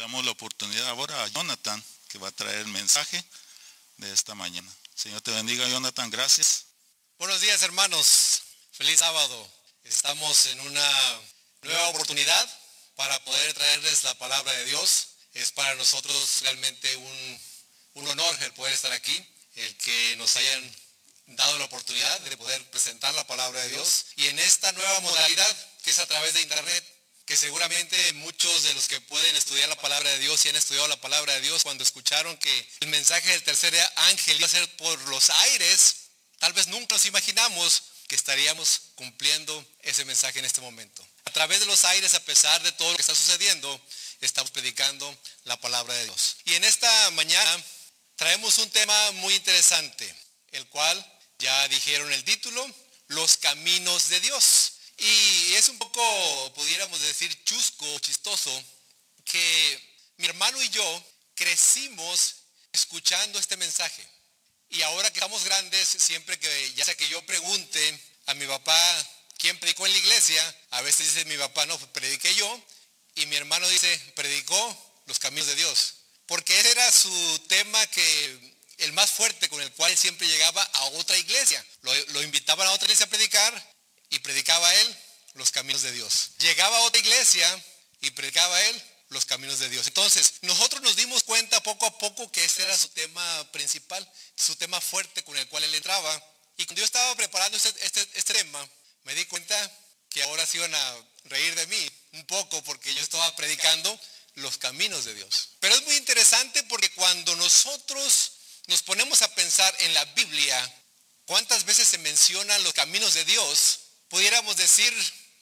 damos la oportunidad ahora a Jonathan, que va a traer el mensaje de esta mañana. Señor te bendiga, Jonathan, gracias. Buenos días, hermanos. Feliz sábado. Estamos en una nueva oportunidad para poder traerles la palabra de Dios. Es para nosotros realmente un, un honor el poder estar aquí, el que nos hayan dado la oportunidad de poder presentar la palabra de Dios. Y en esta nueva modalidad, que es a través de Internet, que seguramente muchos de los que pueden estudiar la palabra de Dios y han estudiado la palabra de Dios, cuando escucharon que el mensaje del tercer ángel iba a ser por los aires, tal vez nunca nos imaginamos que estaríamos cumpliendo ese mensaje en este momento. A través de los aires, a pesar de todo lo que está sucediendo, estamos predicando la palabra de Dios. Y en esta mañana traemos un tema muy interesante, el cual ya dijeron el título, los caminos de Dios. Y es un poco, pudiéramos decir, chusco, chistoso, que mi hermano y yo crecimos escuchando este mensaje. Y ahora que estamos grandes, siempre que ya sea que yo pregunte a mi papá quién predicó en la iglesia, a veces dice mi papá, no, prediqué yo, y mi hermano dice, predicó los caminos de Dios. Porque ese era su tema que el más fuerte con el cual siempre llegaba a otra iglesia. Lo, lo invitaban a otra iglesia a predicar predicaba él los caminos de Dios. Llegaba a otra iglesia y predicaba él los caminos de Dios. Entonces, nosotros nos dimos cuenta poco a poco que ese era su tema principal, su tema fuerte con el cual él entraba. Y cuando yo estaba preparando este, este, este tema, me di cuenta que ahora se iban a reír de mí un poco porque yo estaba predicando los caminos de Dios. Pero es muy interesante porque cuando nosotros nos ponemos a pensar en la Biblia, cuántas veces se mencionan los caminos de Dios, pudiéramos decir,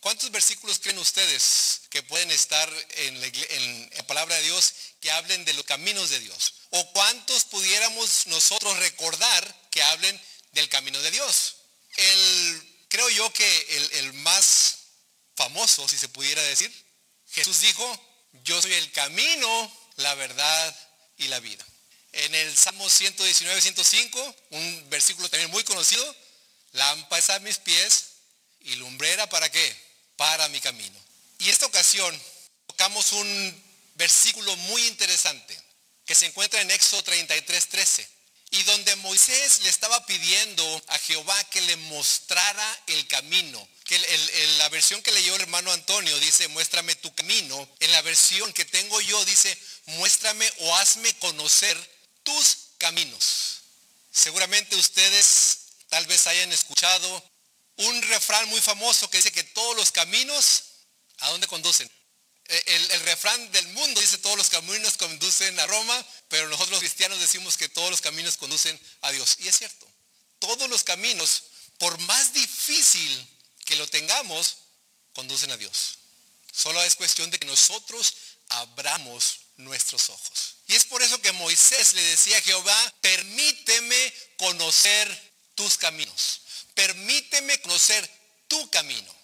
¿cuántos versículos creen ustedes que pueden estar en la, palabra de Dios que hablen de los caminos de Dios? ¿O cuántos pudiéramos nosotros recordar que hablen del camino de Dios? El, creo yo que el, más famoso, si se pudiera decir, Jesús dijo, yo soy el camino, la verdad y la vida. En el Salmo 119, 105, un versículo también muy conocido, lámparas a mis pies ¿Y lumbrera para qué? Para mi camino. Y esta ocasión tocamos un versículo muy interesante que se encuentra en Éxodo 33, 13. Y donde Moisés le estaba pidiendo a Jehová que le mostrara el camino. Que la versión que leyó el hermano Antonio dice, muéstrame tu camino. En la versión que tengo yo dice, muéstrame o hazme conocer tus caminos. Seguramente ustedes tal vez hayan escuchado un refrán muy famoso que dice que todos los caminos, ¿a dónde conducen? E, el, refrán del mundo dice todos los caminos conducen a Roma, pero nosotros los cristianos decimos que todos los caminos conducen a Dios. Y es cierto, todos los caminos, por más difícil que lo tengamos, conducen a Dios. Solo es cuestión de que nosotros abramos nuestros ojos. Y es por eso que Moisés le decía a Jehová, permíteme conocer tus caminos permíteme conocer tu camino.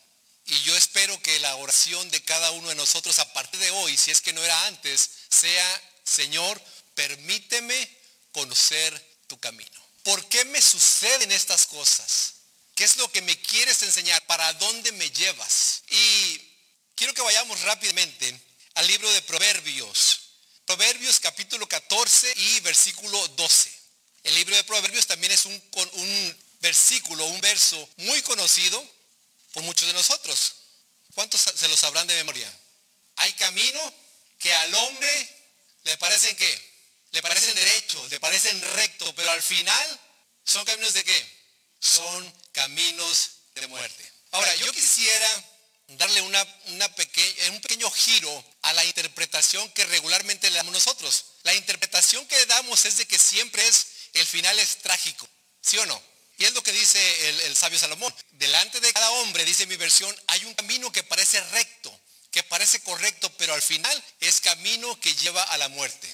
Y yo espero que la oración de cada uno de nosotros a partir de hoy, si es que no era antes, sea, Señor, permíteme conocer tu camino. ¿Por qué me suceden estas cosas? ¿Qué es lo que me quieres enseñar? ¿Para dónde me llevas? Y quiero que vayamos rápidamente al libro de Proverbios. Proverbios capítulo 14 y versículo 12. El libro de Proverbios también es un, versículo, un verso muy conocido por muchos de nosotros. ¿Cuántos se lo sabrán de memoria? Hay camino que al hombre le parecen qué? Le parecen derechos, le parecen rectos, pero al final son caminos de qué? Son caminos de muerte. Ahora, yo quisiera darle una, una un pequeño giro a la interpretación que regularmente le damos nosotros. La interpretación que le damos es de que siempre es, el final es trágico, ¿sí o no? Y es lo que dice el, sabio Salomón. Delante de cada hombre, dice mi versión, hay un camino que parece recto, que parece correcto, pero al final es camino que lleva a la muerte.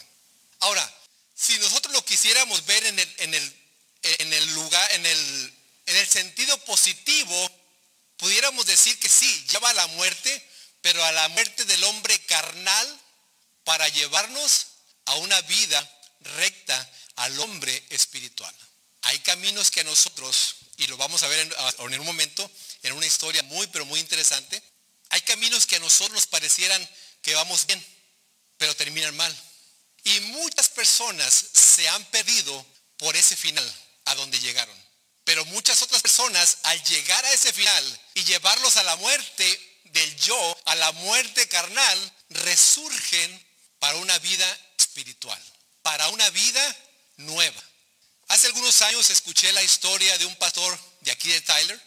Ahora, si nosotros lo quisiéramos ver en el, en el, en el lugar, en el, en el sentido positivo, pudiéramos decir que sí, lleva a la muerte, pero a la muerte del hombre carnal para llevarnos a una vida recta al hombre espiritual. Hay caminos que a nosotros, y lo vamos a ver en, un momento, en una historia muy, pero muy interesante, hay caminos que a nosotros nos parecieran que vamos bien, pero terminan mal. Y muchas personas se han perdido por ese final a donde llegaron. Pero muchas otras personas al llegar a ese final y llevarlos a la muerte del yo, a la muerte carnal, resurgen para una vida espiritual, para una vida nueva. Hace algunos años escuché la historia de un pastor de aquí de Tyler,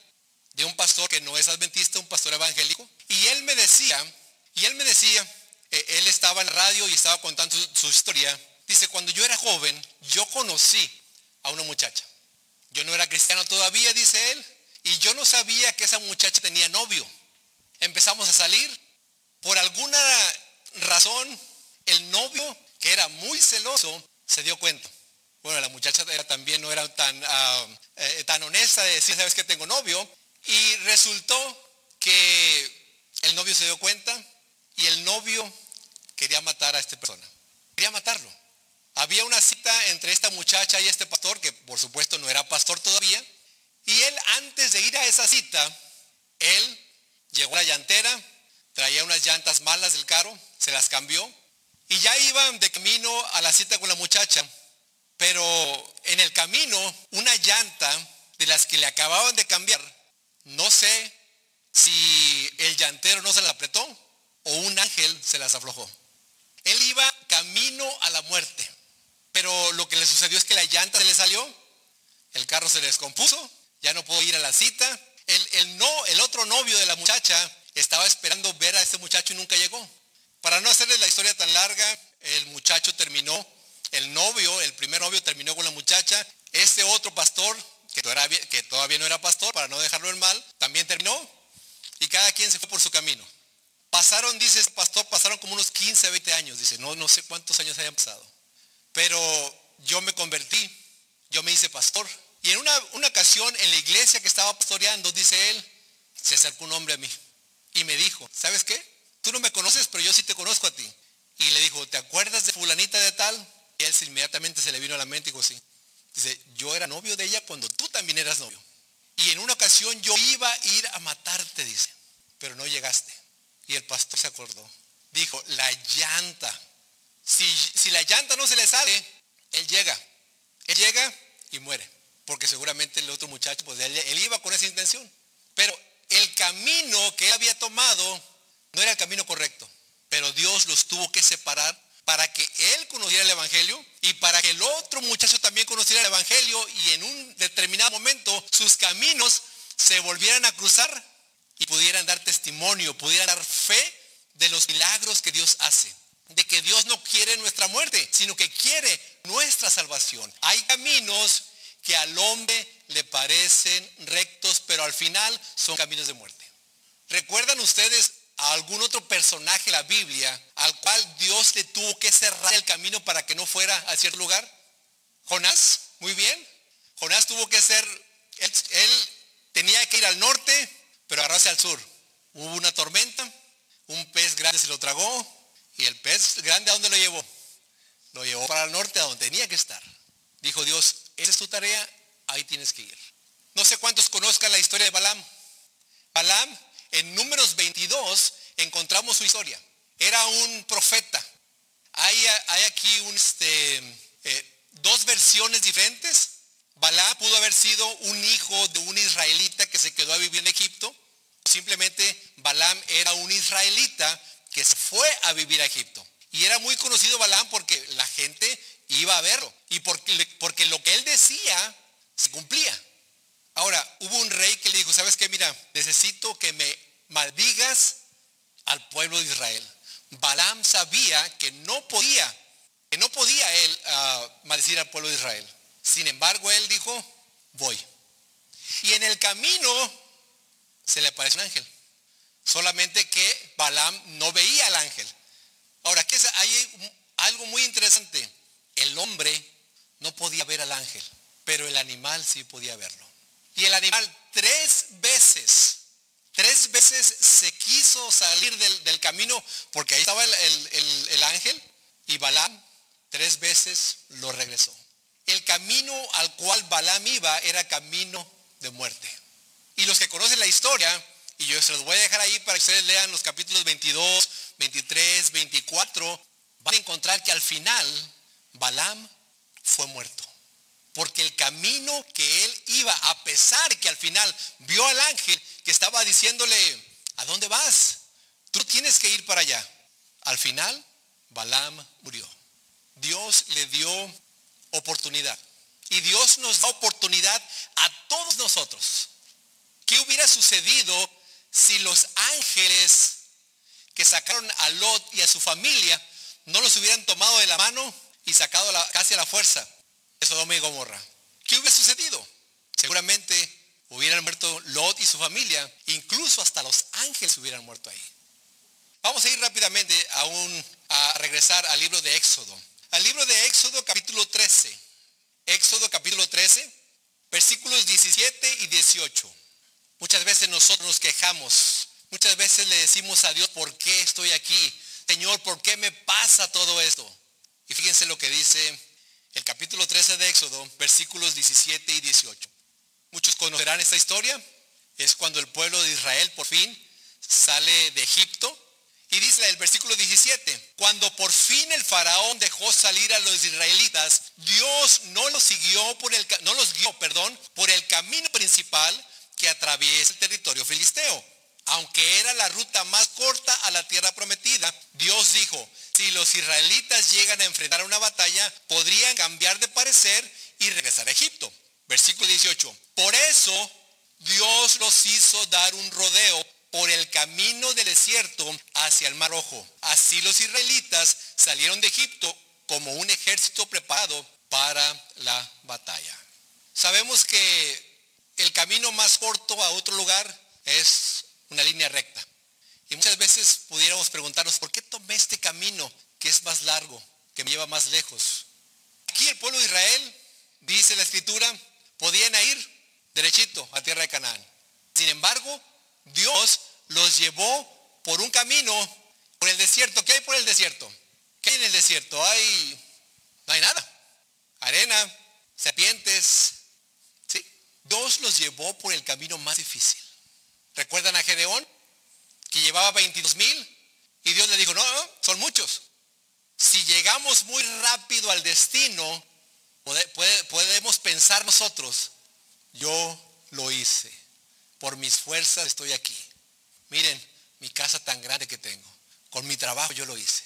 de un pastor que no es adventista, un pastor evangélico, y él me decía, y él me decía, eh, él estaba en radio y estaba contando su, historia, dice, cuando yo era joven, yo conocí a una muchacha. Yo no era cristiano todavía, dice él, y yo no sabía que esa muchacha tenía novio. Empezamos a salir, por alguna razón, el novio, que era muy celoso, se dio cuenta. Bueno, la muchacha también no era tan, ah, eh, tan honesta de decir, sabes que tengo novio. Y resultó que el novio se dio cuenta y el novio quería matar a esta persona. Quería matarlo. Había una cita entre esta muchacha y este pastor, que por supuesto no era pastor todavía. Y él antes de ir a esa cita, él llegó a la llantera, traía unas llantas malas del carro, se las cambió. Y ya iban de camino a la cita con la muchacha pero en el camino, una llanta de las que le acababan de cambiar, no sé si el llantero no se la apretó o un ángel se las aflojó. Él iba camino a la muerte, pero lo que le sucedió es que la llanta se le salió, el carro se descompuso, ya no pudo ir a la cita. El, el, no, el otro novio de la muchacha estaba esperando ver a este muchacho y nunca llegó. Para no hacerles la historia tan larga, el muchacho terminó el novio, el primer novio terminó con la muchacha, este otro pastor, que todavía, que todavía no era pastor, para no dejarlo en mal, también terminó y cada quien se fue por su camino. Pasaron, dice el pastor, pasaron como unos 15, 20 años, dice, no, no sé cuántos años hayan pasado. Pero yo me convertí, yo me hice pastor. Y en una, una ocasión en la iglesia que estaba pastoreando, dice él, se acercó un hombre a mí y me dijo, ¿sabes qué? Tú no me conoces, pero yo sí te conozco a ti. Y le dijo, ¿te acuerdas de fulanita de tal? Y él inmediatamente se le vino a la mente y dijo, sí. Dice, yo era novio de ella cuando tú también eras novio. Y en una ocasión yo iba a ir a matarte, dice, pero no llegaste. Y el pastor se acordó. Dijo, la llanta. Si, si la llanta no se le sale, él llega. Él llega y muere. Porque seguramente el otro muchacho, pues él, él iba con esa intención. Pero el camino que él había tomado no era el camino correcto. Pero Dios los tuvo que separar para que él conociera el Evangelio y para que el otro muchacho también conociera el Evangelio y en un determinado momento sus caminos se volvieran a cruzar y pudieran dar testimonio, pudieran dar fe de los milagros que Dios hace. De que Dios no quiere nuestra muerte, sino que quiere nuestra salvación. Hay caminos que al hombre le parecen rectos, pero al final son caminos de muerte. ¿Recuerdan ustedes a algún otro personaje de la Biblia al cual Dios le tuvo que cerrar el camino para que no fuera a cierto lugar? Jonás, muy bien. Jonás tuvo que ser, él, tenía que ir al norte, pero agarrarse al sur. Hubo una tormenta, un pez grande se lo tragó y el pez grande a dónde lo llevó? Lo llevó para el norte a donde tenía que estar. Dijo Dios, esa es tu tarea, ahí tienes que ir. No sé cuántos conozcan la historia de Balaam. Balaam en números 22 encontramos su historia. Era un profeta. Hay, aquí este, eh, dos versiones diferentes. Balá pudo haber sido un hijo de un israelita que se quedó a vivir en Egipto. Simplemente Balaam era un israelita que se fue a vivir a Egipto. Y era muy conocido Balaam porque la gente iba a verlo. Y porque lo que él decía se cumplía. Ahora, hubo un rey que le dijo, ¿sabes qué? Mira, necesito que me maldigas al pueblo de Israel. Balaam sabía que no podía, que no podía él uh, maldecir al pueblo de Israel. Sin embargo, él dijo, voy. Y en el camino se le aparece un ángel. Solamente que Balaam no veía al ángel. Ahora, ¿qué es? hay algo muy interesante. El hombre no podía ver al ángel, pero el animal sí podía verlo. Y el animal tres veces, tres veces se quiso salir del, camino porque ahí estaba el, ángel y Balaam tres veces lo regresó. El camino al cual Balaam iba era camino de muerte. Y los que conocen la historia, y yo se los voy a dejar ahí para que ustedes lean los capítulos 22, 23, 24, van a encontrar que al final Balaam fue muerto. Porque el camino que él iba, a pesar que al final vio al ángel que estaba diciéndole, ¿a dónde vas? Tú tienes que ir para allá. Al final, Balaam murió. Dios le dio oportunidad. Y Dios nos da oportunidad a todos nosotros. ¿Qué hubiera sucedido si los ángeles que sacaron a Lot y a su familia no los hubieran tomado de la mano y sacado casi a la fuerza Sodoma y Gomorra? ¿Qué hubiera sucedido? Seguramente hubieran muerto Lot y su familia, incluso hasta los ángeles hubieran muerto ahí. Vamos a ir rápidamente a, a regresar al libro de Éxodo. Al libro de Éxodo capítulo 13. Éxodo capítulo 13, versículos 17 y 18. Muchas veces nosotros nos quejamos, muchas veces le decimos a Dios, ¿por qué estoy aquí? Señor, ¿por qué me pasa todo esto? Y fíjense lo que dice el capítulo 13 de Éxodo, versículos 17 y 18. Muchos conocerán esta historia. Es cuando el pueblo de Israel por fin sale de Egipto. Y dice el versículo 17, cuando por fin el faraón dejó salir a los israelitas, Dios no los siguió por el no los guió, perdón, por el camino principal que atraviesa el territorio filisteo. Aunque era la ruta más corta a la tierra prometida, Dios dijo, si los israelitas llegan a enfrentar una batalla, podrían cambiar de parecer y regresar a Egipto. Versículo 18. Por eso Dios los hizo dar un rodeo por el camino del desierto hacia el Mar Rojo. Así los israelitas salieron de Egipto como un ejército preparado para la batalla. Sabemos que el camino más corto a otro lugar es una línea recta. Y muchas veces pudiéramos preguntarnos, ¿por qué tomé este camino que es más largo, que me lleva más lejos? Aquí el pueblo de Israel, dice la escritura, podían ir derechito a tierra de Canaán. Sin embargo, Dios los llevó por un camino, por el desierto. ¿Qué hay por el desierto? ¿Qué hay en el desierto? Hay, no hay nada. Arena, serpientes. ¿sí? Dios los llevó por el camino más difícil. ¿Recuerdan a Gedeón? Que llevaba 22 mil. Y Dios le dijo, no, no, son muchos. Si llegamos muy rápido al destino, podemos pensar nosotros, yo lo hice, por mis fuerzas estoy aquí. Miren, mi casa tan grande que tengo, con mi trabajo yo lo hice.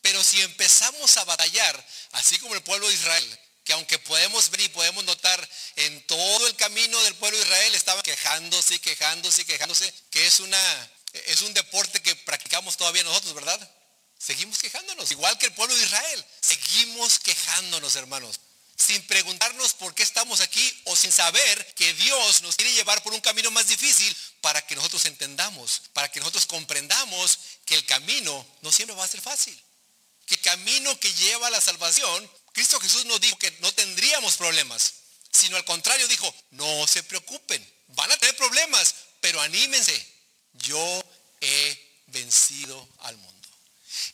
Pero si empezamos a batallar, así como el pueblo de Israel, que aunque podemos ver y podemos notar en todo el camino del pueblo de Israel estaba quejándose y quejándose y quejándose, que es una es un deporte que practicamos todavía nosotros, ¿verdad? Seguimos quejándonos, igual que el pueblo de Israel. Seguimos quejándonos, hermanos sin preguntarnos por qué estamos aquí o sin saber que Dios nos quiere llevar por un camino más difícil para que nosotros entendamos, para que nosotros comprendamos que el camino no siempre va a ser fácil. Que el camino que lleva a la salvación, Cristo Jesús nos dijo que no tendríamos problemas, sino al contrario dijo, no se preocupen, van a tener problemas, pero anímense, yo he vencido al mundo.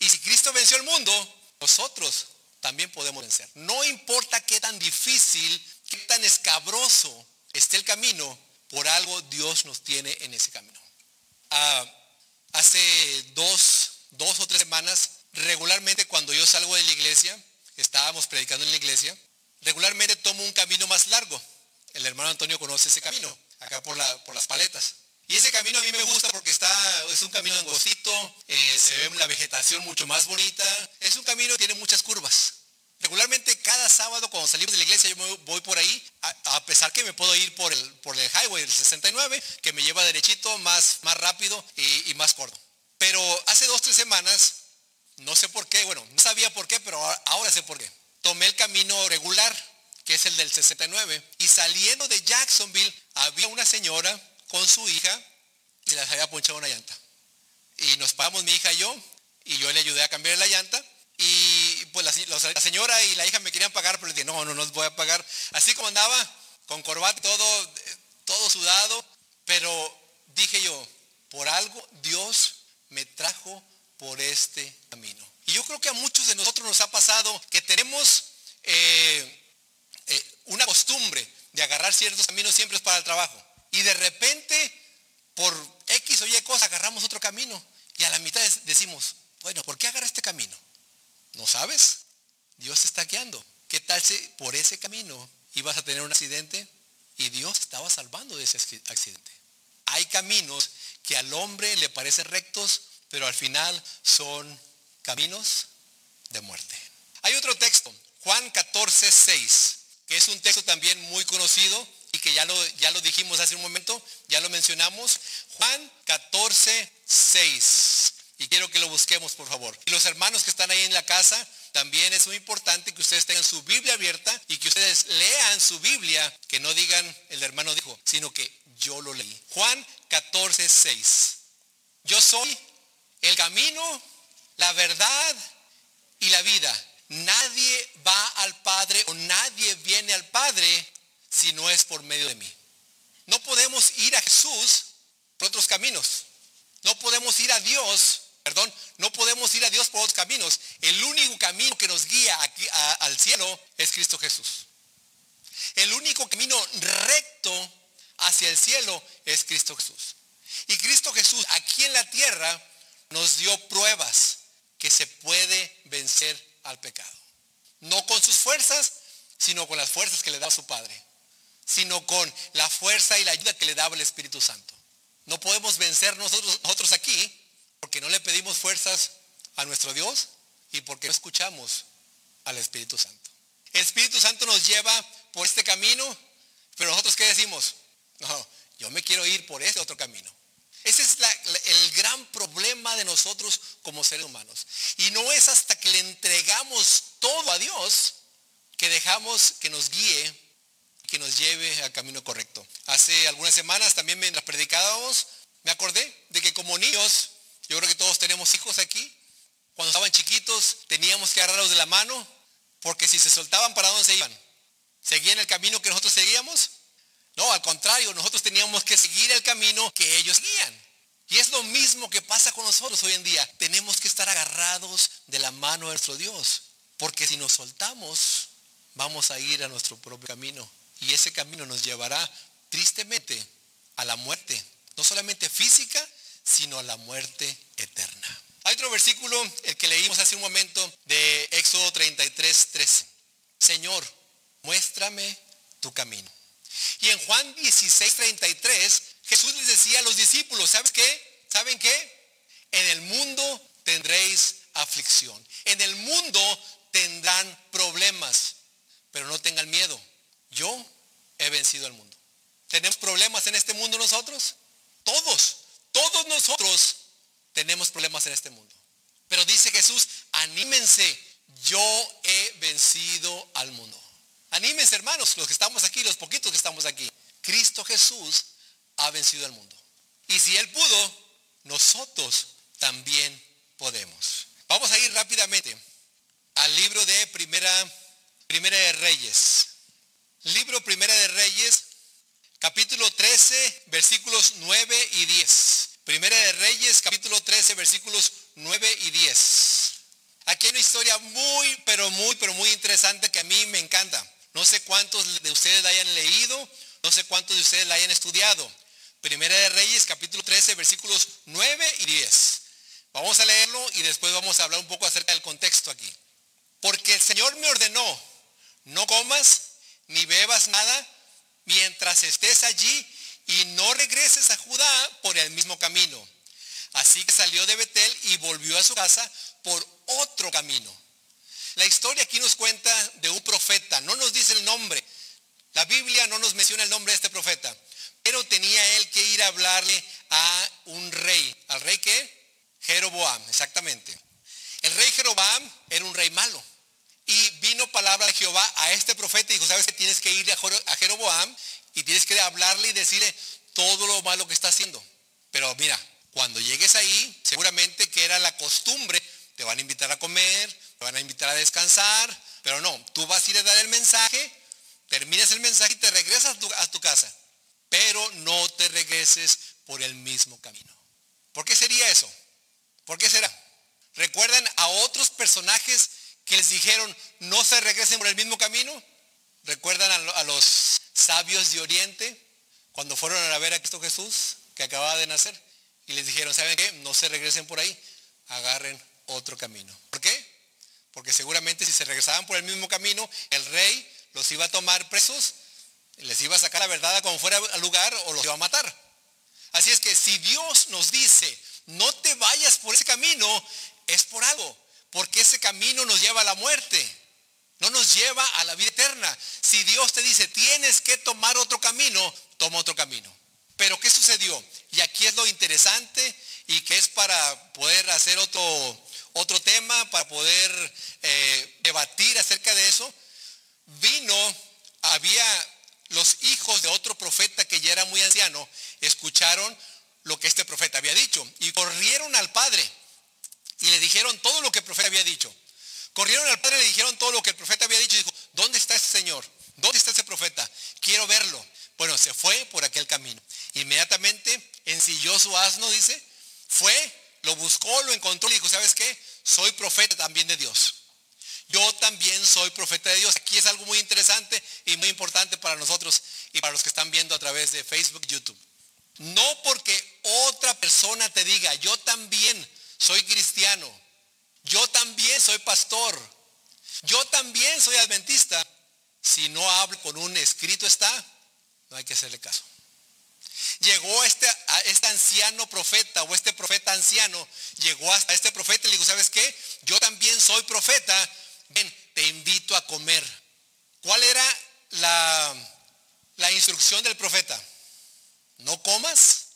Y si Cristo venció al mundo, nosotros también podemos vencer. No importa qué tan difícil, qué tan escabroso esté el camino, por algo Dios nos tiene en ese camino. Ah, hace dos, dos o tres semanas, regularmente cuando yo salgo de la iglesia, estábamos predicando en la iglesia, regularmente tomo un camino más largo. El hermano Antonio conoce ese camino, acá por, la, por las paletas. Y ese camino a mí me gusta porque está, es un camino angostito, eh, se ve la vegetación mucho más bonita. Es un camino que tiene muchas curvas. Regularmente cada sábado cuando salimos de la iglesia yo me voy por ahí, a, pesar que me puedo ir por el, por el highway del 69, que me lleva derechito, más, más rápido y, más corto. Pero hace dos, tres semanas, no sé por qué, bueno, no sabía por qué, pero ahora sé por qué. Tomé el camino regular, que es el del 69, y saliendo de Jacksonville había una señora con su hija y les había ponchado una llanta. Y nos pagamos mi hija y yo, y yo le ayudé a cambiar la llanta. Y pues la, señora y la hija me querían pagar, pero le dije, no, no, no les voy a pagar. Así como andaba, con corbata, todo, todo sudado, pero dije yo, por algo Dios me trajo por este camino. Y yo creo que a muchos de nosotros nos ha pasado que tenemos eh, eh, una costumbre de agarrar ciertos caminos siempre para el trabajo. Y de repente, por X o Y cosa, agarramos otro camino. Y a la mitad decimos, bueno, ¿por qué agarrar este camino? ¿No sabes? Dios te está guiando. ¿Qué tal si por ese camino ibas a tener un accidente y Dios estaba salvando de ese accidente? Hay caminos que al hombre le parecen rectos, pero al final son caminos de muerte. Hay otro texto, Juan 14, 6, que es un texto también muy conocido que ya lo, ya lo dijimos hace un momento, ya lo mencionamos. Juan 14, 6. Y quiero que lo busquemos, por favor. Y los hermanos que están ahí en la casa, también es muy importante que ustedes tengan su Biblia abierta y que ustedes lean su Biblia, que no digan el hermano dijo, sino que yo lo leí. Juan 14, 6. Yo soy el camino, la verdad y la vida. Nadie va al Padre o nadie viene al Padre si no es por medio de mí. No podemos ir a Jesús por otros caminos. No podemos ir a Dios, perdón, no podemos ir a Dios por otros caminos. El único camino que nos guía aquí, al cielo es Cristo Jesús. El único camino recto hacia el cielo es Cristo Jesús. Y Cristo Jesús aquí en la tierra nos dio pruebas que se puede vencer al pecado. No con sus fuerzas, sino con las fuerzas que le da su Padre, sino con la fuerza y la ayuda que le daba el Espíritu Santo. No podemos vencer nosotros, nosotros aquí porque no le pedimos fuerzas a nuestro Dios y porque no escuchamos al Espíritu Santo. El Espíritu Santo nos lleva por este camino, pero nosotros qué decimos? No, yo me quiero ir por este otro camino. Ese es el gran problema de nosotros como seres humanos. Y no es hasta que le entregamos todo a Dios que dejamos que nos guíe, que nos lleve al camino correcto. Hace algunas semanas también mientras predicábamos, me acordé de que como niños, yo creo que todos tenemos hijos aquí, cuando estaban chiquitos teníamos que agarrarlos de la mano, porque si se soltaban, ¿para dónde se iban? ¿Seguían el camino que nosotros seguíamos? No, al contrario, nosotros teníamos que seguir el camino que ellos guían. Y es lo mismo que pasa con nosotros hoy en día. Tenemos que estar agarrados de la mano de nuestro Dios. Porque si nos soltamos, vamos a ir a nuestro propio camino. Y ese camino nos llevará tristemente a la muerte. No solamente física, sino a la muerte eterna. Hay otro versículo, el que leímos hace un momento, de Éxodo 33, 13. Señor, muéstrame tu camino. Y en Juan 16, 33, Jesús les decía a los discípulos, ¿sabes qué? ¿Saben qué? En el mundo tendréis aflicción. En el mundo tendrán problemas, pero no tengan miedo. Yo he vencido al mundo. ¿Tenemos problemas en este mundo nosotros? Todos, todos nosotros tenemos problemas en este mundo. Pero dice Jesús, anímense, yo he vencido al mundo. Anímense hermanos, los que estamos aquí, los poquitos que estamos aquí. Cristo Jesús ha vencido al mundo. Y si Él pudo, nosotros también podemos. Vamos a ir rápidamente al libro de Primera, Primera de Reyes. Libro Primera de Reyes, capítulo 13, versículos 9 y 10. Primera de Reyes, capítulo 13, versículos 9 y 10. Aquí hay una historia muy, pero muy, pero muy interesante que a mí me encanta. No sé cuántos de ustedes la hayan leído, no sé cuántos de ustedes la hayan estudiado. Primera de Reyes, capítulo 13, versículos 9 y 10. Vamos a leerlo y después vamos a hablar un poco acerca del contexto aquí. Porque el Señor me ordenó, no comas ni bebas nada mientras estés allí y no regreses a Judá por el mismo camino. Así que salió de Betel y volvió a su casa por otro camino. La historia aquí nos cuenta de un profeta, no nos dice el nombre. La Biblia no nos menciona el nombre de este profeta, pero tenía él que ir a hablarle a un rey. ¿Al rey qué? Jeroboam, exactamente. El rey Jeroboam era un rey malo. Y vino palabra de Jehová a este profeta y dijo, sabes que tienes que ir a Jeroboam y tienes que hablarle y decirle todo lo malo que está haciendo. Pero mira, cuando llegues ahí, seguramente que era la costumbre, te van a invitar a comer, te van a invitar a descansar, pero no, tú vas a ir a dar el mensaje, terminas el mensaje y te regresas a tu, casa, pero no te regreses por el mismo camino. ¿Por qué sería eso? ¿Por qué será? ¿Recuerdan a otros personajes que les dijeron no se regresen por el mismo camino? ¿Recuerdan a, a los sabios de Oriente cuando fueron a ver a Cristo Jesús que acababa de nacer? Y les dijeron, ¿saben qué? No se regresen por ahí, agarren otro camino. ¿Por qué? porque seguramente si se regresaban por el mismo camino, el rey los iba a tomar presos, les iba a sacar la verdad como fuera al lugar o los iba a matar. Así es que si Dios nos dice, no te vayas por ese camino, es por algo, porque ese camino nos lleva a la muerte, no nos lleva a la vida eterna. Si Dios te dice, tienes que tomar otro camino, toma otro camino. Pero ¿qué sucedió? Y aquí es lo interesante y que es para poder hacer otro, otro tema, para poder eh, debatir acerca de eso. Vino, había los hijos de otro profeta que ya era muy anciano, escucharon lo que este profeta había dicho y corrieron al padre y le dijeron todo lo que el profeta había dicho. Corrieron al padre y le dijeron todo lo que el profeta había dicho y dijo, ¿dónde está ese señor? ¿Dónde está ese profeta? Quiero verlo. Bueno, se fue por aquel camino. Inmediatamente ensilló su asno, dice, fue, lo buscó, lo encontró y dijo, ¿sabes qué? Soy profeta también de Dios. Yo también soy profeta de Dios. Aquí es algo muy interesante y muy importante para nosotros y para los que están viendo a través de Facebook, YouTube. No porque otra persona te diga, yo también soy cristiano, yo también soy pastor, yo también soy adventista, si no hablo con un escrito está, no hay que hacerle caso. Llegó este, este anciano profeta o este profeta anciano, llegó hasta este profeta y le dijo, ¿sabes qué? Yo también soy profeta, ven, te invito a comer. ¿Cuál era la, la instrucción del profeta? No comas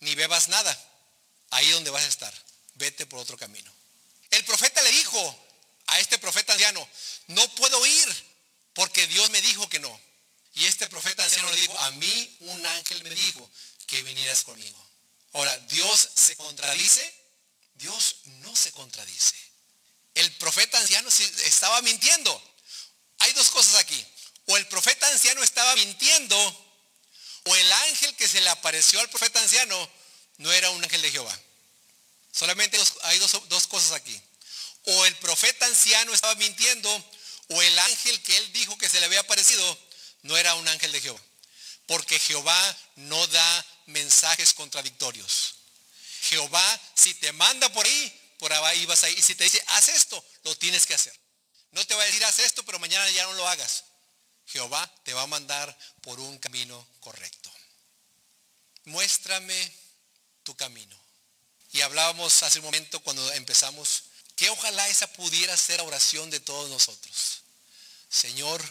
ni bebas nada. Ahí donde vas a estar. Vete por otro camino. El profeta le dijo a este profeta anciano, no puedo ir porque Dios me dijo que no. Y este profeta anciano le dijo, a mí un ángel me dijo que vinieras conmigo. Ahora, ¿Dios se contradice? Dios no se contradice. El profeta anciano estaba mintiendo. Hay dos cosas aquí. O el profeta anciano estaba mintiendo o el ángel que se le apareció al profeta anciano no era un ángel de Jehová. Solamente hay dos, cosas aquí. O el profeta anciano estaba mintiendo, o el ángel que él dijo que se le había aparecido no era un ángel de Jehová. Porque Jehová no da mensajes contradictorios. Jehová, si te manda por ahí, por ahí vas a ir. Y si te dice, haz esto, lo tienes que hacer. No te va a decir, haz esto, pero mañana ya no lo hagas. Jehová te va a mandar por un camino correcto. Muéstrame tu camino. Y hablábamos hace un momento cuando empezamos que ojalá esa pudiera ser oración de todos nosotros. Señor,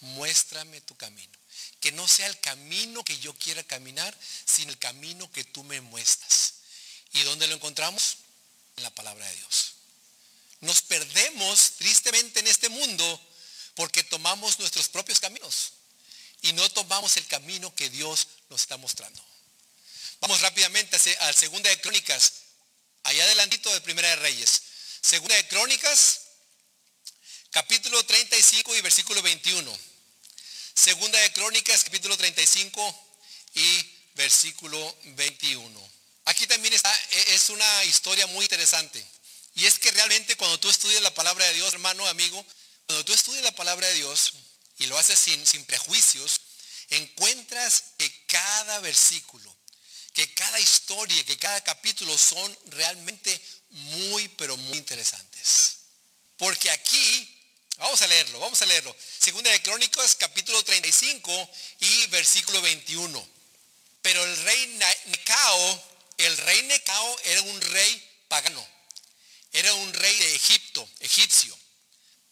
muéstrame tu camino. Que no sea el camino que yo quiera caminar, sino el camino que tú me muestras. ¿Y dónde lo encontramos? En la palabra de Dios. Nos perdemos tristemente en este mundo porque tomamos nuestros propios caminos y no tomamos el camino que Dios nos está mostrando. Vamos rápidamente a Segunda de Crónicas, allá adelantito de Primera de Reyes. Segunda de Crónicas, capítulo 35 y versículo 21. Segunda de Crónicas, capítulo 35 y versículo 21. Aquí también está, e, es una historia muy interesante. Y es que realmente cuando tú estudias la palabra de Dios, hermano, amigo, cuando tú estudias la palabra de Dios y lo haces sin, sin prejuicios, encuentras que cada versículo, que cada historia, que cada capítulo son realmente muy, pero muy interesantes. Porque aquí, vamos a leerlo, vamos a leerlo. Segunda de Crónicas, capítulo 35 y versículo 21. Pero el rey Necao, el rey Necao era un rey pagano. Era un rey de Egipto, egipcio.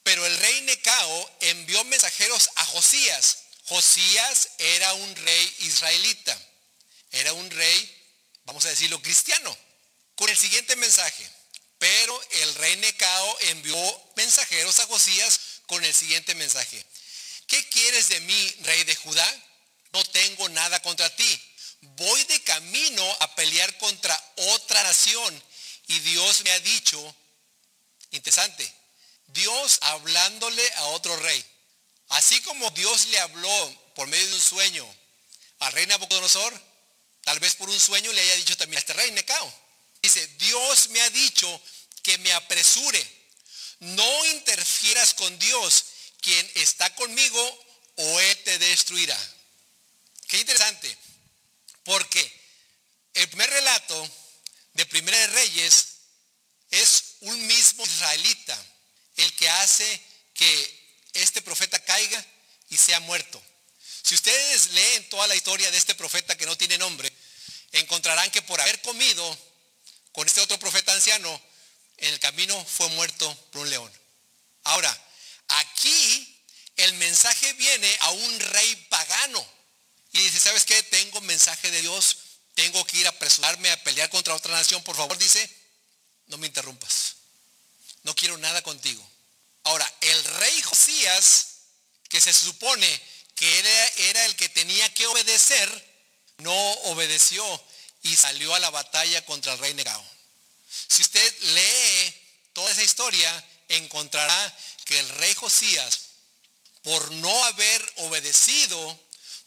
Pero el rey Necao envió mensajeros a Josías. Josías era un rey israelita. Era un rey, vamos a decirlo, cristiano. Con el siguiente mensaje. Pero el rey Necao envió mensajeros a Josías con el siguiente mensaje. ¿Qué quieres de mí, rey de Judá? No tengo nada contra ti. Voy de camino a pelear contra otra nación. Y Dios me ha dicho, interesante, Dios hablándole a otro rey. Así como Dios le habló por medio de un sueño al rey Nabucodonosor, tal vez por un sueño le haya dicho también a este rey Necao. Dice, Dios me ha dicho que me apresure. No interfieras con Dios, quien está conmigo, o Él te destruirá. Qué interesante, porque el primer relato de Primera de Reyes es un mismo israelita el que hace que este profeta caiga y sea muerto. Si ustedes leen toda la historia de este profeta que no tiene nombre, encontrarán que por haber comido con este otro profeta anciano, en el camino fue muerto por un león. Ahora, aquí el mensaje viene a un rey pagano. Y dice, ¿sabes qué? Tengo mensaje de Dios, tengo que ir a apresurarme a pelear contra otra nación. Por favor, dice, no me interrumpas. No quiero nada contigo. Ahora, el rey Josías, que se supone que era, era el que tenía que obedecer, no obedeció y salió a la batalla contra el rey Negao. Si usted lee toda esa historia, encontrará que el rey Josías, por no haber obedecido,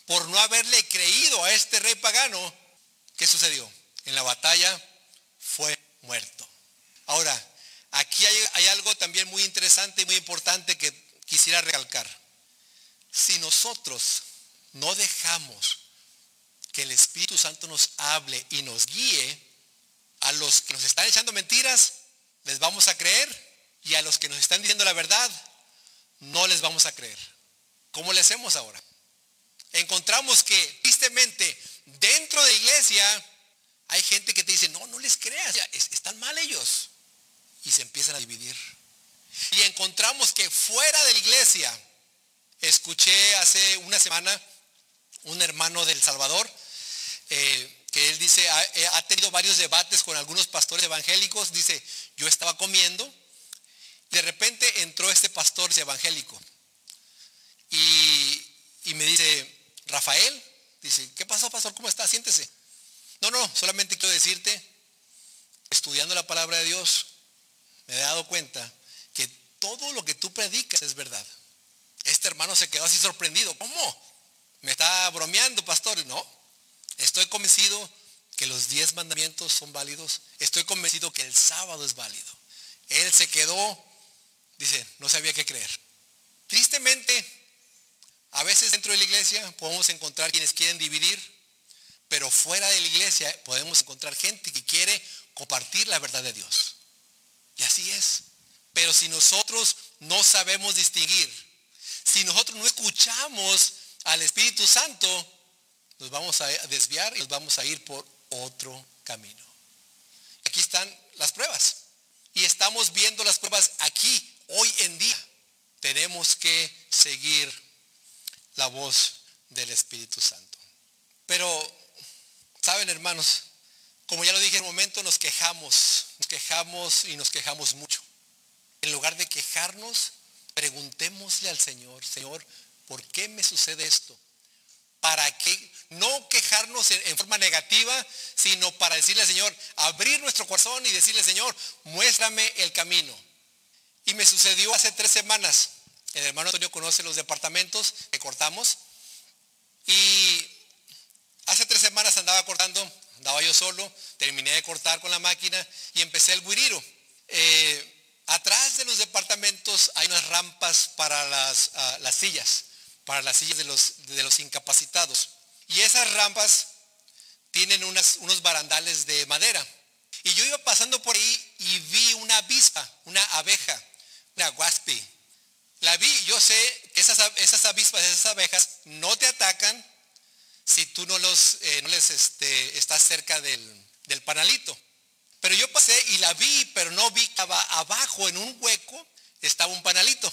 por no haberle creído a este rey pagano, ¿qué sucedió? En la batalla fue muerto. Ahora, aquí hay, hay algo también muy interesante y muy importante que quisiera recalcar. Si nosotros no dejamos que el Espíritu Santo nos hable y nos guíe, a los que nos están echando mentiras, les vamos a creer, y a los que nos están diciendo la verdad, no les vamos a creer. ¿Cómo le hacemos ahora? Encontramos que, tristemente, dentro de iglesia, hay gente que te dice, no, no les creas, están mal ellos. Y se empiezan a dividir. Y encontramos que fuera de la iglesia, escuché hace una semana un hermano del Salvador, eh, que él dice, eh, ha, tenido varios debates con algunos pastores evangélicos, dice, yo estaba comiendo, de repente entró este pastor evangélico, y, y me dice, Rafael, dice, ¿qué pasó, pastor? ¿Cómo está? Siéntese. No, no, solamente quiero decirte, estudiando la palabra de Dios, me he dado cuenta que todo lo que tú predicas es verdad. Este hermano se quedó así sorprendido. ¿Cómo? ¿Me está bromeando, pastor? No. Estoy convencido que los diez mandamientos son válidos. Estoy convencido que el sábado es válido. Él se quedó, dice, no sabía qué creer. Tristemente, a veces dentro de la iglesia podemos encontrar quienes quieren dividir, pero fuera de la iglesia podemos encontrar gente que quiere compartir la verdad de Dios. Y así es. Pero si nosotros no sabemos distinguir, si nosotros no escuchamos al Espíritu Santo, nos vamos a desviar y nos vamos a ir por otro camino. Aquí están las pruebas. Y estamos viendo las pruebas aquí, hoy en día. Tenemos que seguir la voz del Espíritu Santo. Pero, saben hermanos, como ya lo dije en un momento, nos quejamos, nos quejamos y nos quejamos mucho. En lugar de quejarnos, preguntémosle al Señor, Señor, ¿por qué me sucede esto? Para que no quejarnos en, forma negativa, sino para decirle al Señor, abrir nuestro corazón y decirle, Señor, muéstrame el camino. Y me sucedió hace tres semanas. El hermano Antonio conoce los departamentos que cortamos. Y hace tres semanas andaba cortando, andaba yo solo, terminé de cortar con la máquina y empecé el guiriro. Eh, atrás de los departamentos hay unas rampas para las, ah, las sillas para las sillas de los, de los incapacitados. Y esas rampas tienen unos barandales de madera. Y yo iba pasando por ahí y vi una avispa, una abeja, una guaspi. La vi, yo sé que esas, esas avispas, esas abejas no te atacan si tú no, los, eh, no les este, estás cerca del, del panalito. Pero yo pasé y la vi, pero no vi que abajo en un hueco estaba un panalito.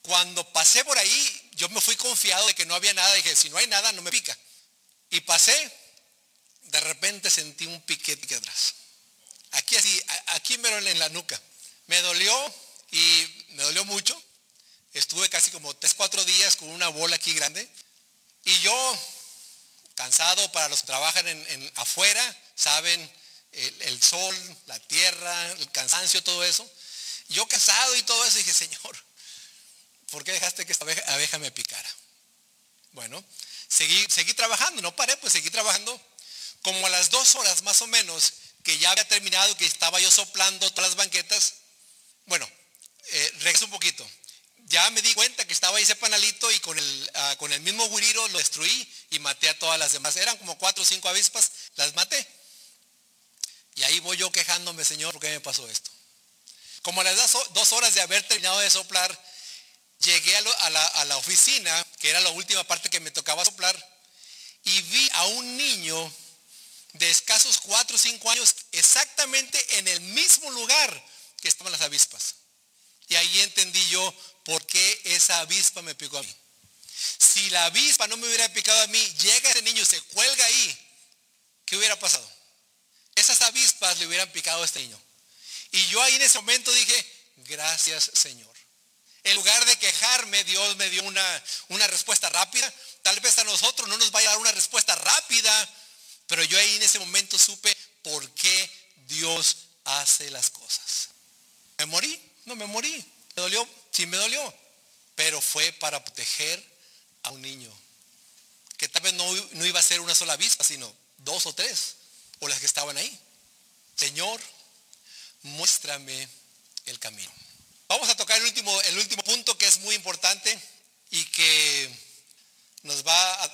Cuando pasé por ahí, yo me fui confiado de que no había nada. Dije, si no hay nada, no me pica. Y pasé, de repente sentí un piquete aquí atrás. Aquí así, aquí me en la nuca. Me dolió y me dolió mucho. Estuve casi como tres, cuatro días con una bola aquí grande. Y yo, cansado para los que trabajan en, afuera, saben, el, el, sol, la tierra, el cansancio, todo eso. Yo cansado y todo eso, dije, Señor, ¿por qué dejaste que esta abeja, me picara? Bueno, seguí, seguí trabajando, no paré, pues seguí trabajando. Como a las dos horas más o menos, que ya había terminado, que estaba yo soplando todas las banquetas, bueno, eh, regreso un poquito. Ya me di cuenta que estaba ese panalito y con el, ah, con el mismo guiriro lo destruí y maté a todas las demás. Eran como cuatro o cinco avispas, las maté. Y ahí voy yo quejándome, Señor, ¿por qué me pasó esto? Como a las dos horas de haber terminado de soplar, llegué a, la, oficina, que era la última parte que me tocaba soplar, y vi a un niño de escasos 4 o 5 años exactamente en el mismo lugar que estaban las avispas. Y ahí entendí yo por qué esa avispa me picó a mí. Si la avispa no me hubiera picado a mí, llega ese niño, se cuelga ahí, ¿qué hubiera pasado? Esas avispas le hubieran picado a este niño. Y yo ahí en ese momento dije, gracias Señor. En lugar de quejarme, Dios me dio una, una respuesta rápida. Tal vez a nosotros no nos vaya a dar una respuesta rápida, pero yo ahí en ese momento supe por qué Dios hace las cosas. ¿Me morí? No me morí. ¿Me dolió? Sí me dolió. Pero fue para proteger a un niño. Que tal vez no, no iba a ser una sola vista, sino dos o tres. O las que estaban ahí. Señor, muéstrame el camino. Vamos a tocar el último, el último punto que es muy importante y que nos va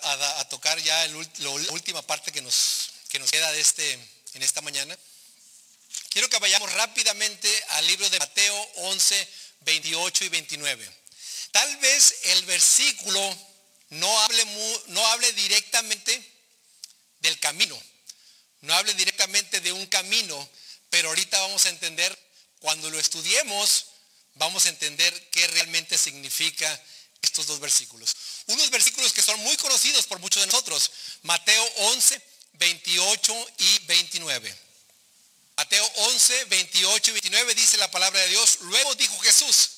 a, tocar ya la última parte que nos, que nos queda de este, en esta mañana. Quiero que vayamos rápidamente al libro de Mateo 11, 28 y 29. Tal vez el versículo no hable, no hable directamente del camino, no hable directamente de un camino, pero ahorita vamos a entender, cuando lo estudiemos, vamos a entender qué realmente significa estos dos versículos. Unos versículos que son muy conocidos por muchos de nosotros. Mateo 11, 28 y 29. Mateo 11, 28 y 29 dice la palabra de Dios. Luego dijo Jesús,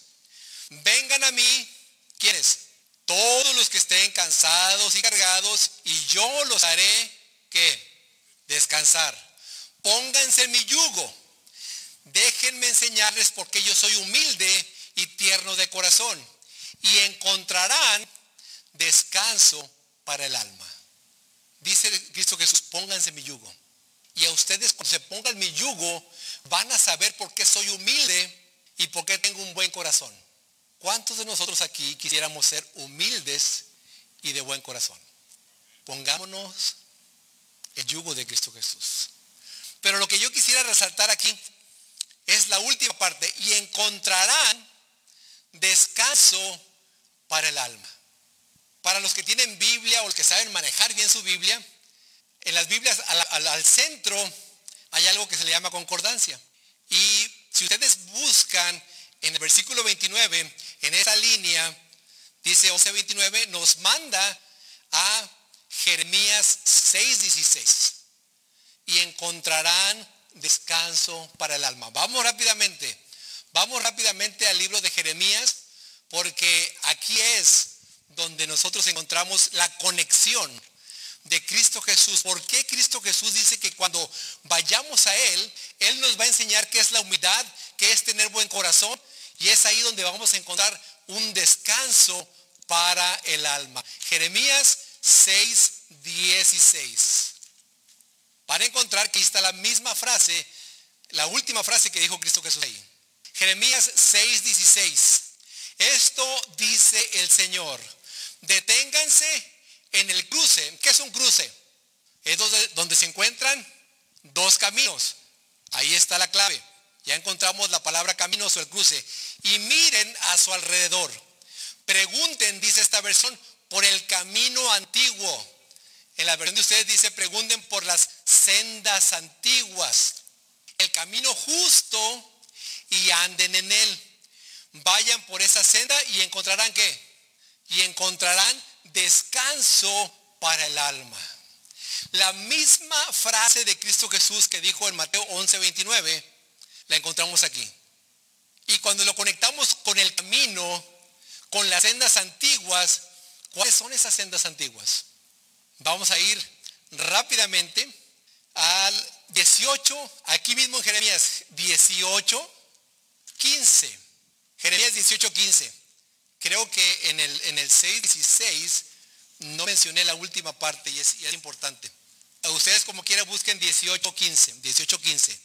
vengan a mí, ¿quiénes? Todos los que estén cansados y cargados, y yo los haré, ¿qué? Descansar. Pónganse mi yugo. Déjenme enseñarles porque yo soy humilde y tierno de corazón. Y encontrarán descanso para el alma. Dice Cristo Jesús, pónganse mi yugo. Y a ustedes cuando se pongan mi yugo, van a saber por qué soy humilde y por qué tengo un buen corazón. ¿Cuántos de nosotros aquí quisiéramos ser humildes y de buen corazón? Pongámonos el yugo de Cristo Jesús. Pero lo que yo quisiera resaltar aquí es la última parte. Y encontrarán descanso para el alma. Para los que tienen Biblia o los que saben manejar bien su Biblia, en las Biblias al, centro hay algo que se le llama concordancia. Y si ustedes buscan en el versículo 29, en esa línea, dice 11.29, nos manda a Jeremías 6.16 y encontrarán descanso para el alma. Vamos rápidamente, vamos rápidamente al libro de Jeremías porque aquí es donde nosotros encontramos la conexión de Cristo Jesús. ¿Por qué Cristo Jesús dice que cuando vayamos a Él, Él nos va a enseñar qué es la humildad, qué es tener buen corazón? Y es ahí donde vamos a encontrar un descanso para el alma. Jeremías 6, 16. Para encontrar que está la misma frase, la última frase que dijo Cristo Jesús ahí. Jeremías 6, 16. Esto dice el Señor Deténganse en el cruce. ¿Qué es un cruce? Es donde, donde se encuentran dos caminos. Ahí está la clave. Ya encontramos la palabra caminos o el cruce. Y miren a su alrededor. Pregunten, dice esta versión, por el camino antiguo. En la versión de ustedes dice, pregunten por las sendas antiguas. El camino justo y anden en él. Vayan por esa senda y encontrarán qué? y encontrarán descanso para el alma. La misma frase de Cristo Jesús que dijo en Mateo 11, 29, la encontramos aquí. Y cuando lo conectamos con el camino, con las sendas antiguas, ¿cuáles son esas sendas antiguas? Vamos a ir rápidamente al 18, aquí mismo en Jeremías 18, 15. Jeremías 18, 15. Creo que en el, en el 6.16 no mencioné la última parte y es, importante. A ustedes como quiera busquen 18.15. 18.15.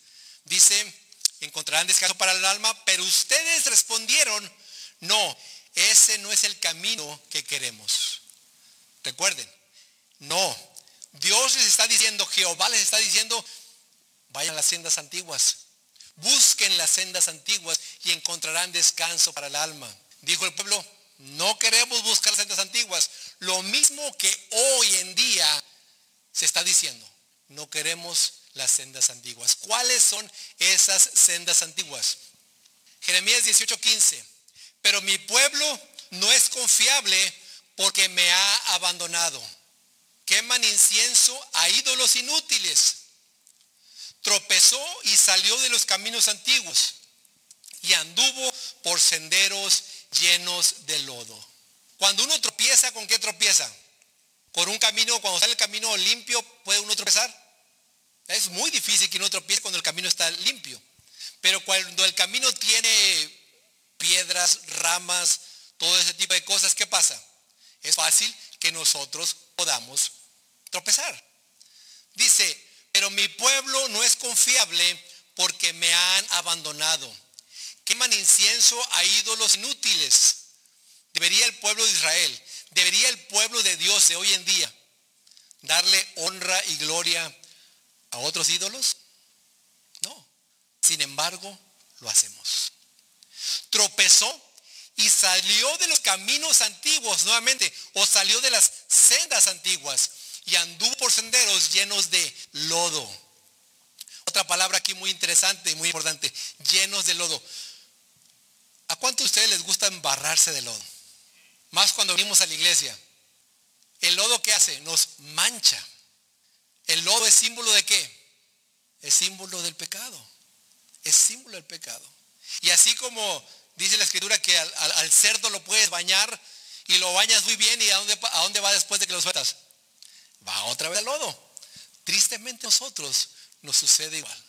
Dice, encontrarán descanso para el alma, pero ustedes respondieron, no, ese no es el camino que queremos. Recuerden, no. Dios les está diciendo, Jehová les está diciendo, vayan a las sendas antiguas. Busquen las sendas antiguas y encontrarán descanso para el alma. Dijo el pueblo, no queremos buscar las sendas antiguas. Lo mismo que hoy en día se está diciendo. No queremos las sendas antiguas. ¿Cuáles son esas sendas antiguas? Jeremías 18:15. Pero mi pueblo no es confiable porque me ha abandonado. Queman incienso a ídolos inútiles. Tropezó y salió de los caminos antiguos y anduvo por senderos llenos de lodo. Cuando uno tropieza, ¿con qué tropieza? Con un camino, cuando sale el camino limpio, ¿puede uno tropezar? Es muy difícil que uno tropiece cuando el camino está limpio. Pero cuando el camino tiene piedras, ramas, todo ese tipo de cosas, ¿qué pasa? Es fácil que nosotros podamos tropezar. Dice, pero mi pueblo no es confiable porque me han abandonado. Queman incienso a ídolos inútiles. Debería el pueblo de Israel, debería el pueblo de Dios de hoy en día darle honra y gloria a otros ídolos? No. Sin embargo, lo hacemos. Tropezó y salió de los caminos antiguos nuevamente, o salió de las sendas antiguas y anduvo por senderos llenos de lodo. Otra palabra aquí muy interesante y muy importante, llenos de lodo. ¿A cuántos de ustedes les gusta embarrarse de lodo? Más cuando venimos a la iglesia. El lodo que hace nos mancha. El lodo es símbolo de qué? Es símbolo del pecado. Es símbolo del pecado. Y así como dice la escritura que al, cerdo lo puedes bañar y lo bañas muy bien y a dónde, a dónde va después de que lo sueltas? Va otra vez al lodo. Tristemente nosotros nos sucede igual.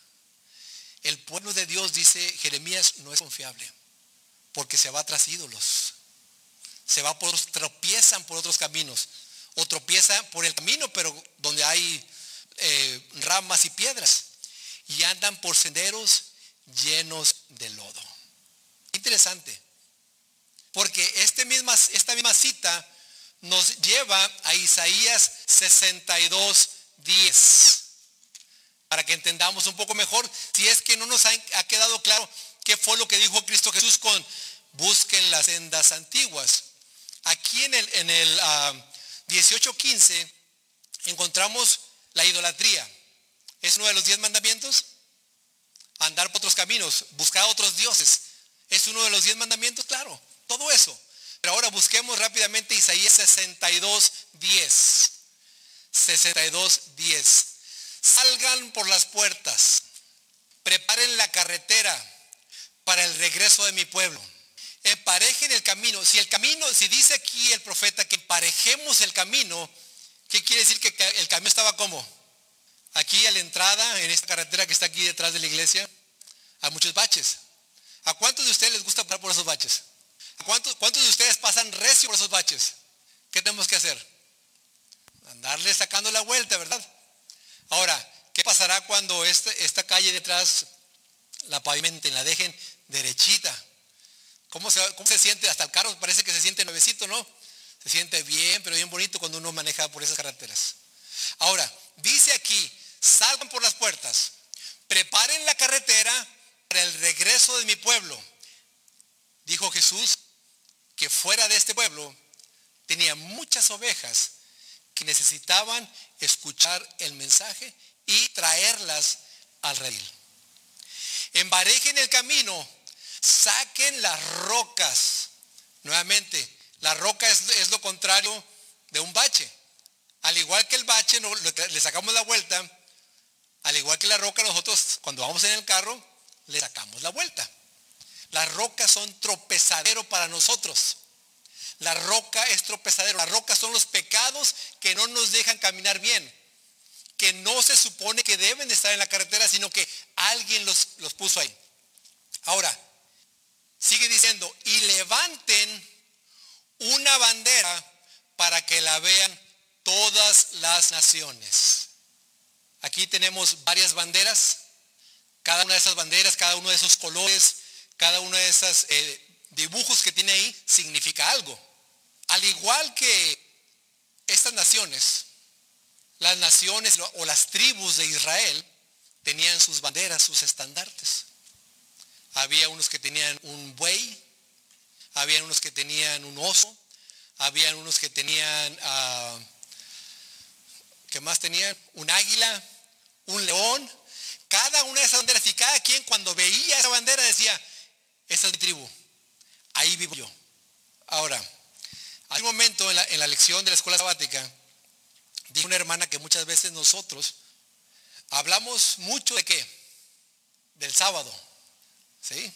El pueblo de Dios, dice Jeremías, no es confiable porque se va tras ídolos. Se va por, tropiezan por otros caminos. O tropiezan por el camino, pero donde hay eh, ramas y piedras. Y andan por senderos llenos de lodo. Interesante. Porque este misma, esta misma cita nos lleva a Isaías 62, 10. Para que entendamos un poco mejor, si es que no nos ha, quedado claro qué fue lo que dijo Cristo Jesús con busquen las sendas antiguas. Aquí en el, en el 18.15 ah, encontramos la idolatría. ¿Es uno de los diez mandamientos? Andar por otros caminos, buscar a otros dioses. ¿Es uno de los diez mandamientos? Claro, todo eso. Pero ahora busquemos rápidamente Isaías 62, 10. 62, 10. Salgan por las puertas, preparen la carretera para el regreso de mi pueblo. Emparejen el camino. Si el camino, si dice aquí el profeta que emparejemos el camino, ¿qué quiere decir que el camino estaba como? Aquí a la entrada, en esta carretera que está aquí detrás de la iglesia, hay muchos baches. ¿A cuántos de ustedes les gusta pasar por esos baches? ¿A cuántos, cuántos de ustedes pasan recio por esos baches? ¿Qué tenemos que hacer? Andarle sacando la vuelta, ¿verdad? Ahora, ¿qué pasará cuando este, esta calle detrás la pavimenten, la dejen derechita? ¿Cómo se, ¿Cómo se siente? Hasta el carro parece que se siente nuevecito, ¿no? Se siente bien, pero bien bonito cuando uno maneja por esas carreteras. Ahora, dice aquí, salgan por las puertas, preparen la carretera para el regreso de mi pueblo. Dijo Jesús que fuera de este pueblo tenía muchas ovejas que necesitaban escuchar el mensaje y traerlas al redil. Embarejen el camino, saquen las rocas. Nuevamente, la roca es, es lo contrario de un bache. Al igual que el bache, le sacamos la vuelta, al igual que la roca, nosotros cuando vamos en el carro, le sacamos la vuelta. Las rocas son tropezadero para nosotros. La roca es tropezadero. Las rocas son los pecados que no nos dejan caminar bien. Que no se supone que deben estar en la carretera, sino que alguien los, los puso ahí. Ahora, sigue diciendo, y levanten una bandera para que la vean todas las naciones. Aquí tenemos varias banderas. Cada una de esas banderas, cada uno de esos colores, cada uno de esos eh, dibujos que tiene ahí significa algo. Al igual que estas naciones, las naciones o las tribus de Israel tenían sus banderas, sus estandartes. había unos que tenían un buey, había unos que tenían un oso, había unos que tenían, uh, ¿qué más tenían? Un águila, un león. Cada una de esas banderas y cada quien cuando veía esa bandera decía, esa es mi tribu, ahí vivo yo. Ahora, hay un momento en la, en la lección de la escuela sabática, dijo una hermana que muchas veces nosotros hablamos mucho de qué? Del sábado. ¿Sí?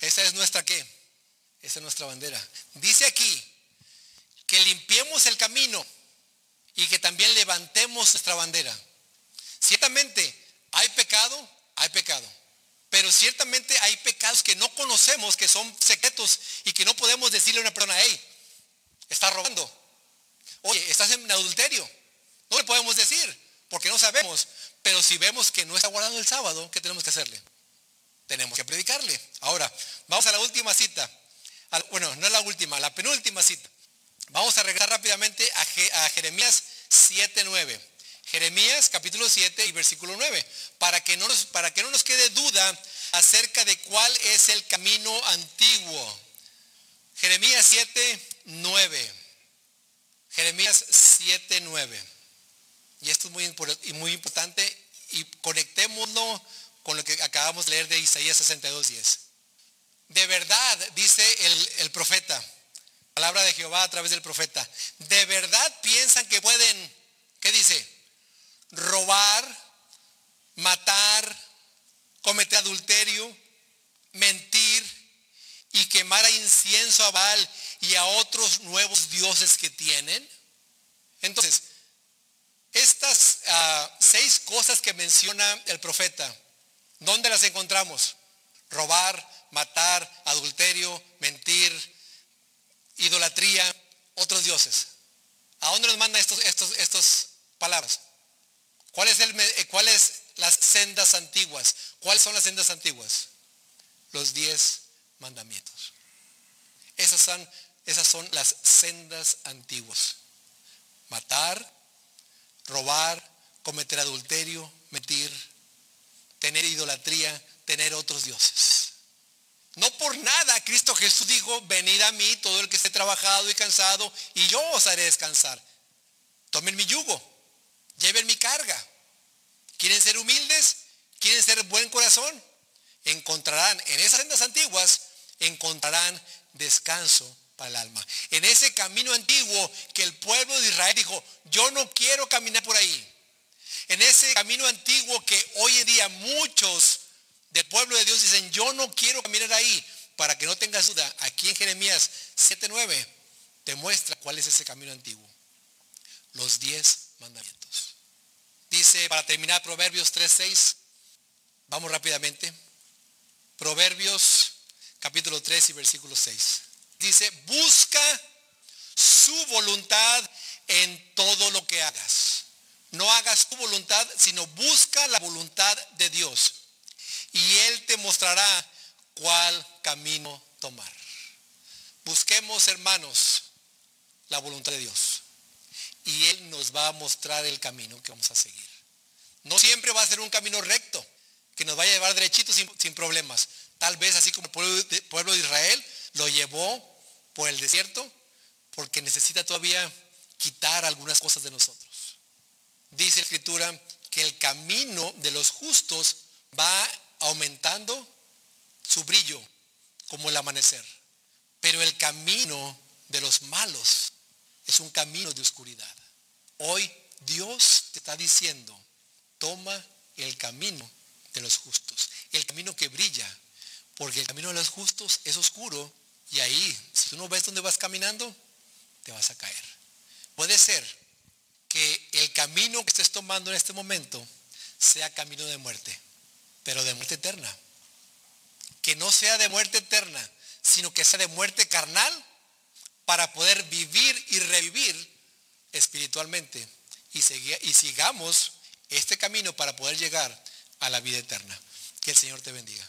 Esa es nuestra qué? Esa es nuestra bandera. Dice aquí que limpiemos el camino y que también levantemos nuestra bandera. Ciertamente hay pecado, hay pecado. Pero ciertamente hay pecados que no conocemos, que son secretos y que no podemos decirle a una persona, hey, está robando. Oye, estás en adulterio. No le podemos decir, porque no sabemos. Pero si vemos que no está guardando el sábado, ¿qué tenemos que hacerle? Tenemos que predicarle. Ahora, vamos a la última cita. Bueno, no la última, la penúltima cita. Vamos a regresar rápidamente a, Jeremías 7.9. Jeremías capítulo 7 y versículo 9. Para que, no nos, para que no nos quede duda acerca de cuál es el camino antiguo. Jeremías 7, 9. Jeremías 7, 9. Y esto es muy, muy importante y conectémoslo con lo que acabamos de leer de Isaías 62, 10. De verdad, dice el, el profeta, palabra de Jehová a través del profeta, de verdad piensan que pueden, ¿qué dice? Robar, matar, cometer adulterio, mentir y quemar a incienso a Baal y a otros nuevos dioses que tienen. Entonces, estas ah, seis cosas que menciona el profeta, ¿dónde las encontramos? Robar, matar, adulterio, mentir, idolatría, otros dioses. ¿A dónde nos mandan estos, estos, estos palabras? ¿Cuáles son eh, las sendas antiguas? ¿Cuáles son las sendas antiguas? Los diez mandamientos. Esas son, esas son las sendas antiguas. Matar, robar, cometer adulterio, mentir, tener idolatría, tener otros dioses. No por nada Cristo Jesús dijo, venid a mí todo el que esté trabajado y cansado, y yo os haré descansar. Tomen mi yugo, lleven mi carga. ¿Quieren ser humildes? ¿Quieren ser buen corazón? Encontrarán en esas sendas antiguas, encontrarán descanso para el alma. En ese camino antiguo que el pueblo de Israel dijo, yo no quiero caminar por ahí. En ese camino antiguo que hoy en día muchos del pueblo de Dios dicen, yo no quiero caminar ahí. Para que no tengas duda, aquí en Jeremías 7.9 te muestra cuál es ese camino antiguo. Los diez mandamientos. Dice, para terminar, Proverbios 3.6. Vamos rápidamente. Proverbios capítulo 3 y versículo 6. Dice, busca su voluntad en todo lo que hagas. No hagas tu voluntad, sino busca la voluntad de Dios y Él te mostrará cuál camino tomar. Busquemos, hermanos, la voluntad de Dios. Y Él nos va a mostrar el camino que vamos a seguir. No siempre va a ser un camino recto, que nos va a llevar derechito sin, problemas. Tal vez así como el pueblo de, pueblo de Israel lo llevó por el desierto, porque necesita todavía quitar algunas cosas de nosotros. Dice la escritura que el camino de los justos va aumentando su brillo como el amanecer. Pero el camino de los malos es un camino de oscuridad. Hoy Dios te está diciendo, toma el camino de los justos, el camino que brilla, porque el camino de los justos es oscuro y ahí, si tú no ves dónde vas caminando, te vas a caer. Puede ser que el camino que estés tomando en este momento sea camino de muerte pero de muerte eterna. Que no sea de muerte eterna, sino que sea de muerte carnal para poder vivir y revivir espiritualmente y, y sigamos este camino para poder llegar a la vida eterna. Que el Señor te bendiga.